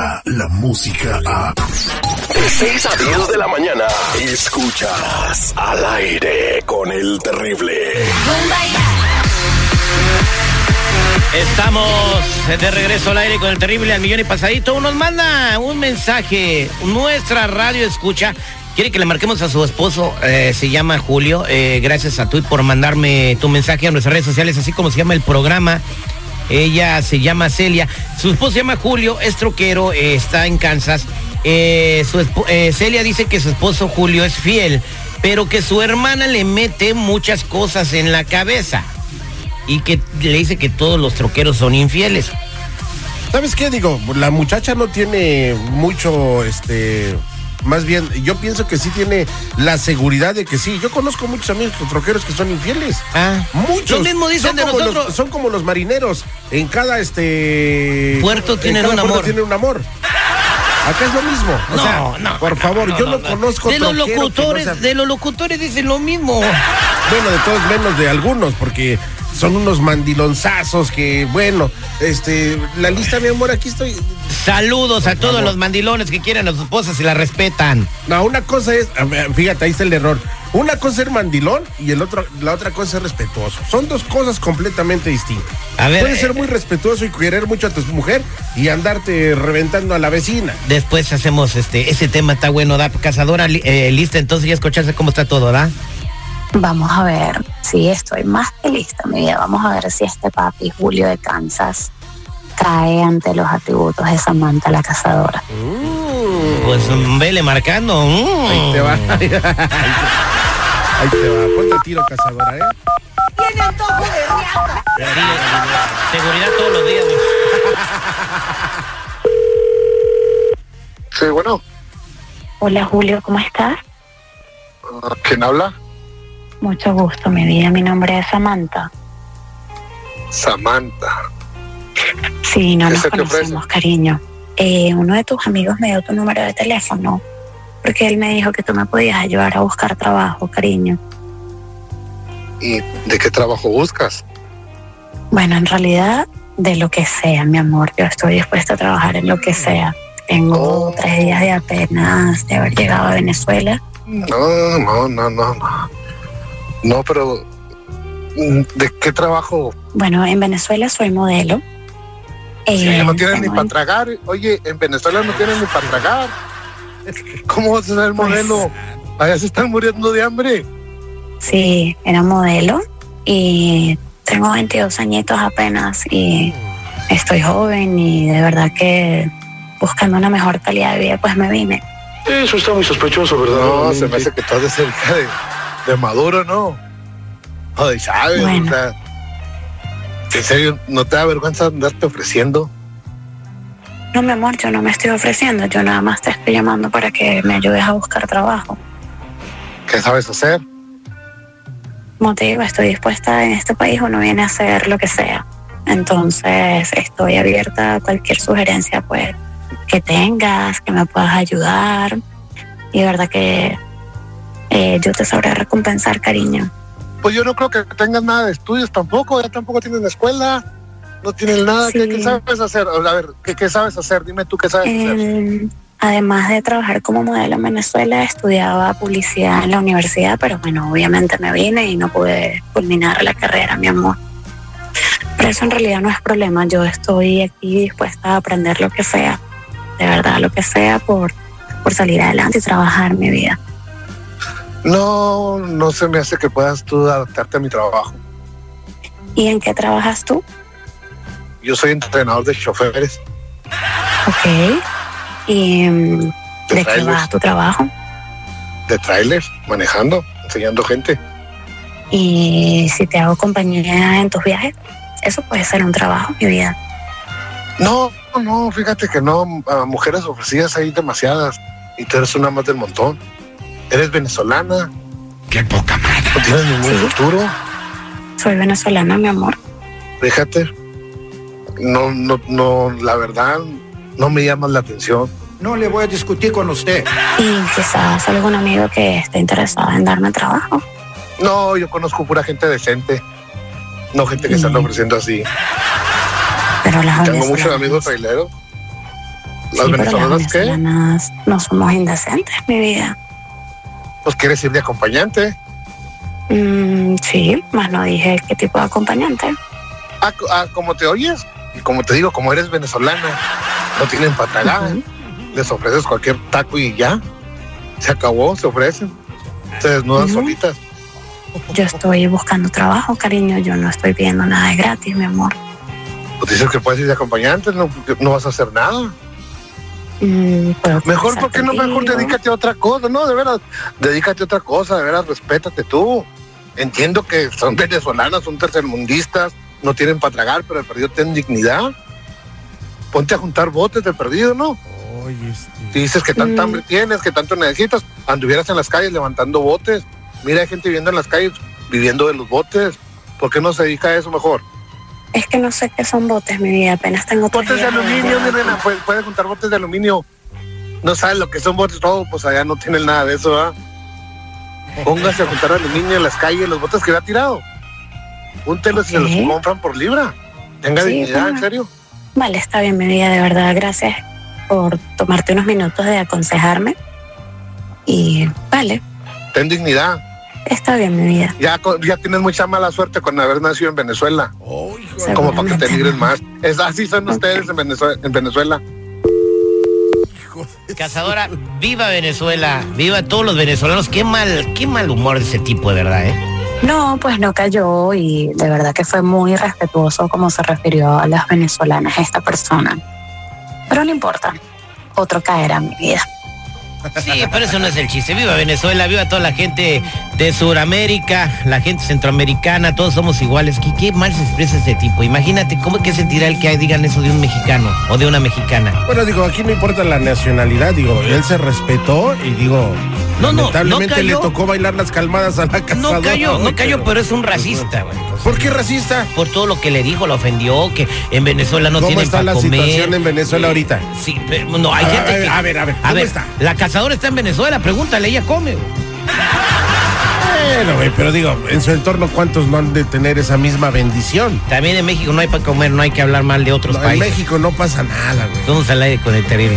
llega la música a... De 6 a 10 de la mañana, escuchas al aire con el terrible. Estamos de regreso al aire con el terrible al millón y pasadito. Nos manda un mensaje. Nuestra radio escucha. Quiere que le marquemos a su esposo. eh, se llama Julio. Eh, gracias a tú por mandarme tu mensaje a nuestras redes sociales, así como se llama el programa. Ella se llama Celia. Su esposo se llama Julio, es troquero, eh, está en Kansas. Eh, eh, Celia dice que su esposo Julio es fiel, pero que su hermana le mete muchas cosas en la cabeza y que le dice que todos los troqueros son infieles. ¿Sabes qué? Digo, la muchacha no tiene mucho, este, más bien, yo pienso que sí tiene la seguridad de que sí. Yo conozco muchos amigos troqueros que son infieles. Ah, Muchos. Lo mismo dicen Son de como nosotros. los- son como los marineros. En cada este Puerto en tienen un amor. tienen un amor. Acá es lo mismo. O No, sea, no, por favor, no, yo no, no, no. conozco de los locutores, sea- de los locutores dicen lo mismo. Bueno, de todos menos de algunos, porque son unos mandilonzazos que, bueno, este, la lista, mi amor, aquí estoy. Saludos a todos los mandilones que quieren a sus esposas y la respetan. No, una cosa es, fíjate, ahí está el error. Una cosa es ser mandilón y el otro, la otra cosa es respetuoso. Son dos cosas completamente distintas. A ver, Puedes ser eh, muy respetuoso y querer mucho a tu mujer y andarte reventando a la vecina. Después hacemos este, ese tema está bueno, da cazadora eh, lista, entonces ya escuchaste cómo está todo, ¿da? Vamos a ver, sí, estoy más que lista, mi vida. Vamos a ver si este papi Julio de Kansas cae ante los atributos de Samantha la cazadora. Pues mm, vele marcando. mm. Ahí te va. Ahí te va. Ponte tiro, cazadora, ¿eh? Seguridad todos los días. Sí, bueno, Hola Julio, ¿cómo estás? ¿quién habla? Mucho gusto, mi vida. Mi nombre es Samantha. Samantha. Sí, no ¿Qué nos conocemos, cariño. Eh, uno de tus amigos me dio tu número de teléfono porque él me dijo que tú me podías ayudar a buscar trabajo, cariño. ¿Y de qué trabajo buscas? Bueno, en realidad, de lo que sea, mi amor. Yo estoy dispuesta a trabajar en lo que sea. Tengo Oh. tres días de apenas de haber llegado a Venezuela. No, no, no, no, no. No, pero mm, ¿de qué trabajo? Bueno, en Venezuela soy modelo. Eh, no tienes ni tengo para tragar. Oye, en Venezuela no tienes ni para tragar. ¿Cómo vas a ser modelo? Allá se están muriendo de hambre. Sí, era modelo y tengo 22 añitos apenas y estoy joven y de verdad que buscando una mejor calidad de vida pues me vine. Eso está muy sospechoso, ¿verdad? No, se me hace que estás de cerca de, de Maduro, ¿no? ¿sabes? Bueno. O sea, en serio, ¿no te da vergüenza andarte ofreciendo? No, mi amor, yo no me estoy ofreciendo, yo nada más te estoy llamando para que me ayudes a buscar trabajo. ¿Qué sabes hacer? Como te digo, estoy dispuesta en este país, uno viene a hacer lo que sea. Entonces, estoy abierta a cualquier sugerencia, pues, que tengas, que me puedas ayudar. Y verdad que eh, yo te sabré recompensar, cariño. Pues yo no creo que tengas nada de estudios tampoco, ya tampoco tienes escuela, no tienes nada. ¿Qué, Sí. qué sabes hacer? A ver, ¿qué, qué sabes hacer? Dime tú qué sabes hacer. Eh, además de trabajar como modelo en Venezuela, estudiaba publicidad en la universidad, pero bueno, obviamente me vine y no pude culminar la carrera, mi amor. Pero eso en realidad no es problema. Yo estoy aquí dispuesta a aprender lo que sea, de verdad, lo que sea por, por salir adelante y trabajar mi vida. No, no se me hace que puedas tú adaptarte a mi trabajo. ¿Y en qué trabajas tú? Yo soy entrenador de choferes, Ok. ¿Y mm, de, de qué va tu trabajo? de trailers, manejando, enseñando gente. Y si te hago compañía en tus viajes, eso puede ser un trabajo, mi vida. No, no, fíjate que no, a mujeres ofrecidas hay demasiadas y tú eres una más del montón. Eres venezolana. Qué poca madre. No tienes ningún Sí. futuro. Soy venezolana, mi amor. Fíjate, no, no, no, la verdad, no me llamas la atención. No le voy a discutir con usted. Y quizás algún amigo que esté interesado en darme trabajo. No, yo conozco pura gente decente, no gente que se anda Mm. ofreciendo así. Pero las Tengo muchos venezolanas- amigos traileros. ¿Las Sí, pero las venezolanas qué? venezolanas no somos indecentes, mi vida. Pues quieres ir de acompañante. Mm, sí, más no dije qué tipo de acompañante. Ah, ah, como te oyes, y como te digo, como eres venezolana, no tienen. Ujú. Les ofreces cualquier taco y ya. Se acabó, se ofrecen. Se desnudan solitas. Yo estoy buscando trabajo, cariño. Yo no estoy pidiendo nada de gratis, mi amor. Pues dices que puedes ir de acompañante, no, no vas a hacer nada. Mejor, conversar ¿por qué no mejor dedícate a otra cosa? No, de veras, dedícate a otra cosa, de veras, respétate tú. Entiendo que son venezolanas, son tercermundistas, no tienen para tragar, pero el perdido tiene dignidad. Ponte a juntar botes de perdido, ¿no? Oye, este. Dices que tanta Mm. hambre tienes, que tanto necesitas, anduvieras en las calles levantando botes. Mira, hay gente viviendo en las calles, viviendo de los botes. ¿Por qué no se dedica a eso mejor? Es que no sé qué son botes, mi vida. Apenas tengo tres Botes de aluminio, mi nena, puedes, puedes juntar botes de aluminio. No sabes lo que son botes, todo, pues allá no tienen nada de eso, ¿ah? Póngase a juntar aluminio en las calles, los botes que ha tirado. Júntelos y se los compran por libra. Tenga Sí, dignidad, en serio. Vale, está bien, mi vida, de verdad. Gracias por tomarte unos minutos de aconsejarme. Y vale, Ten dignidad. Está bien, mi vida. Ya, ya tienes mucha mala suerte con haber nacido en Venezuela. Oh. Como para que te migren no. más. Es así son ustedes en Venezuela. En Venezuela. Cazadora, viva Venezuela, viva todos los venezolanos. Qué mal, qué mal humor de ese tipo, de verdad, ¿eh? No, pues no cayó y de verdad que fue muy respetuoso como se refirió a las venezolanas esta persona. Pero no importa, otro caerá mi vida. Sí, pero eso no es el chiste. Viva Venezuela, viva toda la gente de Sudamérica, la gente centroamericana, todos somos iguales. ¿Qué, qué mal se expresa ese tipo? Imagínate cómo que sentirá el que digan eso de un mexicano o de una mexicana. Bueno, digo, aquí no importa la nacionalidad, digo, él se respetó y digo, No, no, lamentablemente no cayó. le tocó bailar las calmadas a la cazadora. No cayó, no cayó, pero es un racista, güey. ¿Por qué racista? Por todo lo que le dijo, lo ofendió, que en Venezuela no ¿Cómo tienen está para la comer. situación en Venezuela ahorita? Sí, pero no, hay A gente a ver, que... a ver, a ver, A ¿cómo ver, está? la cazadora está en Venezuela, pregúntale, ella come. güey. Bueno, güey, pero digo, en su entorno, ¿cuántos no han de tener esa misma bendición? También en México no hay para comer, no hay que hablar mal de otros No, en países. México no pasa nada, güey. Somos al aire con el terrible.